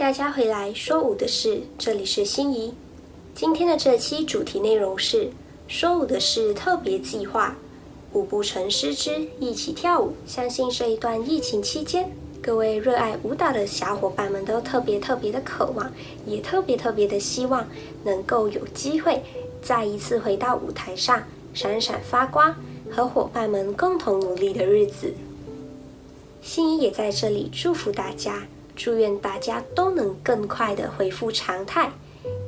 大家回来说舞的事，这里是心仪。今天的这期主题内容是说舞的事特别计划，舞步成诗之一起跳舞。相信这一段疫情期间，各位热爱舞蹈的小伙伴们都特别特别的渴望，也特别特别的希望能够有机会再一次回到舞台上，闪闪发光，和伙伴们共同努力的日子。心仪也在这里祝福大家。祝愿大家都能更快的恢复常态，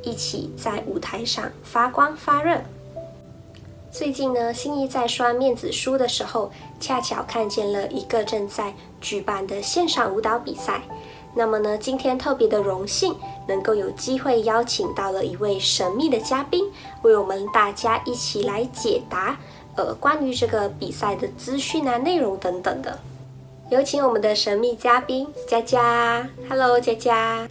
一起在舞台上发光发热。最近呢，心仪在刷面子书的时候，恰巧看见了一个正在举办的线上舞蹈比赛。那么呢，今天特别的荣幸，能够有机会邀请到了一位神秘的嘉宾，为我们大家一起来解答，呃，关于这个比赛的资讯啊、内容等等的。有请我们的神秘嘉宾佳佳。Hello，佳佳。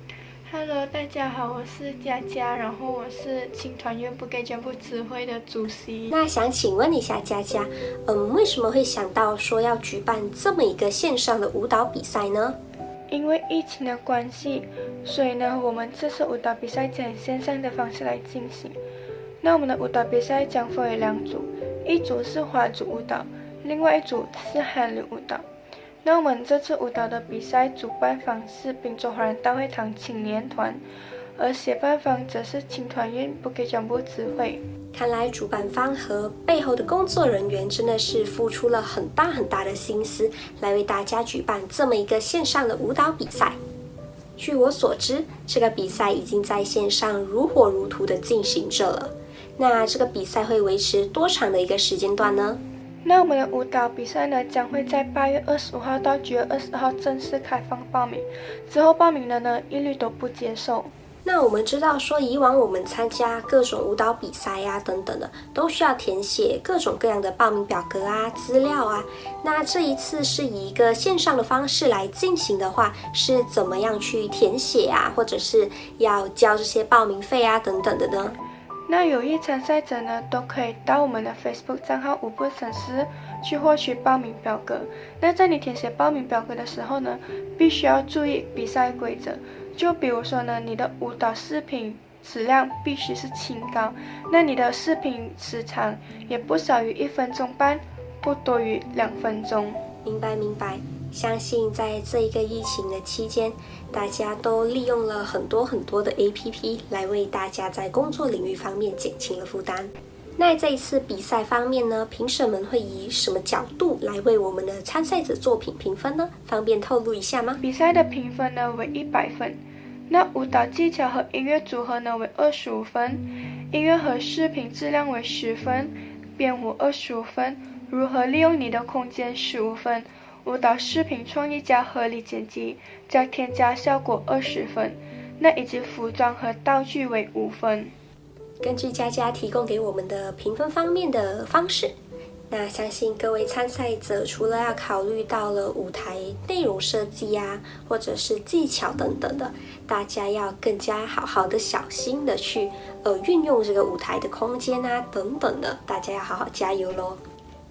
Hello，大家好，我是佳佳，然后我是青团院不给全部指挥的主席。那想请问一下佳佳，嗯，为什么会想到说要举办这么一个线上的舞蹈比赛呢？因为疫情的关系，所以呢，我们这次舞蹈比赛将以线上的方式来进行。那我们的舞蹈比赛将分为两组，一组是华族舞蹈，另外一组是韩流舞蹈。那我们这次舞蹈的比赛主办方是滨州华人大会堂青年团，而协办方则是青团院不给奖部指挥。看来主办方和背后的工作人员真的是付出了很大很大的心思，来为大家举办这么一个线上的舞蹈比赛。据我所知，这个比赛已经在线上如火如荼的进行着了。那这个比赛会维持多长的一个时间段呢？那我们的舞蹈比赛呢，将会在八月二十五号到九月二十号正式开放报名，之后报名的呢，一律都不接受。那我们知道说，以往我们参加各种舞蹈比赛呀等等的，都需要填写各种各样的报名表格啊、资料啊。那这一次是以一个线上的方式来进行的话，是怎么样去填写啊，或者是要交这些报名费啊等等的呢？那有意参赛者呢，都可以到我们的 Facebook 账号五步成诗去获取报名表格。那在你填写报名表格的时候呢，必须要注意比赛规则。就比如说呢，你的舞蹈视频质量必须是清高，那你的视频时长也不少于一分钟半，不多于两分钟。明白，明白。相信在这一个疫情的期间，大家都利用了很多很多的 APP 来为大家在工作领域方面减轻了负担。那这一次比赛方面呢，评审们会以什么角度来为我们的参赛者作品评分呢？方便透露一下吗？比赛的评分呢为一百分，那舞蹈技巧和音乐组合呢为二十五分，音乐和视频质量为十分，编舞二十五分，如何利用你的空间十五分。舞蹈视频创意加合理剪辑加添加效果二十分，那以及服装和道具为五分。根据佳佳提供给我们的评分方面的方式，那相信各位参赛者除了要考虑到了舞台内容设计啊，或者是技巧等等的，大家要更加好好的小心的去呃运用这个舞台的空间啊等等的，大家要好好加油喽。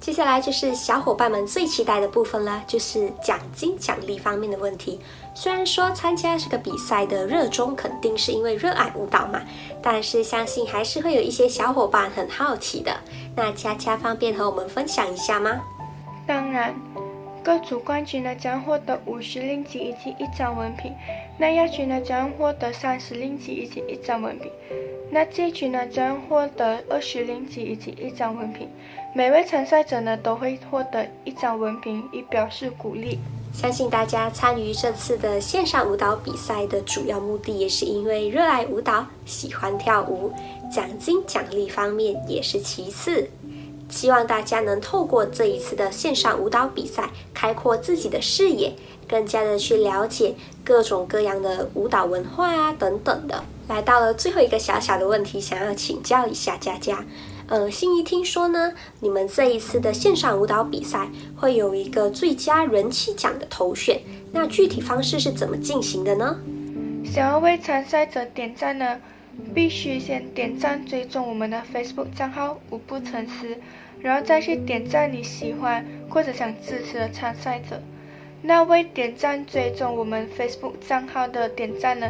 接下来就是小伙伴们最期待的部分了，就是奖金奖励方面的问题。虽然说参加这个比赛的热衷肯定是因为热爱舞蹈嘛，但是相信还是会有一些小伙伴很好奇的。那佳佳方便和我们分享一下吗？当然，各组冠军呢将获得五十令吉以及一张文凭，那亚军呢将获得三十令吉以及一张文凭，那季军呢将获得二十令吉以及一张文凭。每位参赛者呢都会获得一张文凭，以表示鼓励。相信大家参与这次的线上舞蹈比赛的主要目的，也是因为热爱舞蹈，喜欢跳舞。奖金奖励方面也是其次，希望大家能透过这一次的线上舞蹈比赛，开阔自己的视野，更加的去了解各种各样的舞蹈文化啊等等的。来到了最后一个小小的问题，想要请教一下佳佳。呃，心仪听说呢，你们这一次的线上舞蹈比赛会有一个最佳人气奖的投选，那具体方式是怎么进行的呢？想要为参赛者点赞呢，必须先点赞追踪我们的 Facebook 账号“舞步成诗”，然后再去点赞你喜欢或者想支持的参赛者。那未点赞追踪我们 Facebook 账号的点赞呢，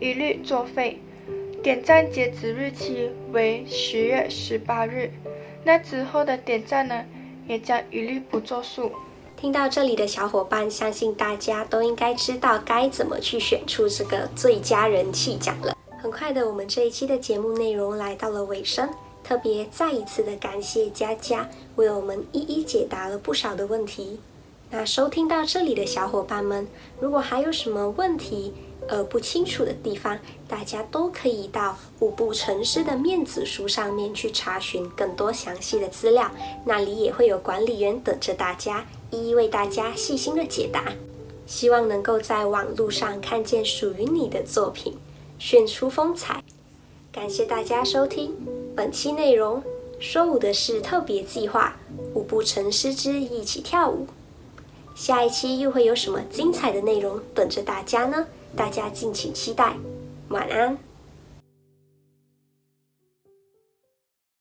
一律作废。点赞截止日期为十月十八日，那之后的点赞呢，也将一律不作数。听到这里的小伙伴，相信大家都应该知道该怎么去选出这个最佳人气奖了。很快的，我们这一期的节目内容来到了尾声，特别再一次的感谢佳佳为我们一一解答了不少的问题。那收听到这里的小伙伴们，如果还有什么问题，呃，不清楚的地方，大家都可以到五步成诗的面子书上面去查询更多详细的资料，那里也会有管理员等着大家，一一为大家细心的解答。希望能够在网络上看见属于你的作品，炫出风采。感谢大家收听本期内容，说舞的是特别计划，五步成诗之一起跳舞。下一期又会有什么精彩的内容等着大家呢？大家敬请期待，晚安。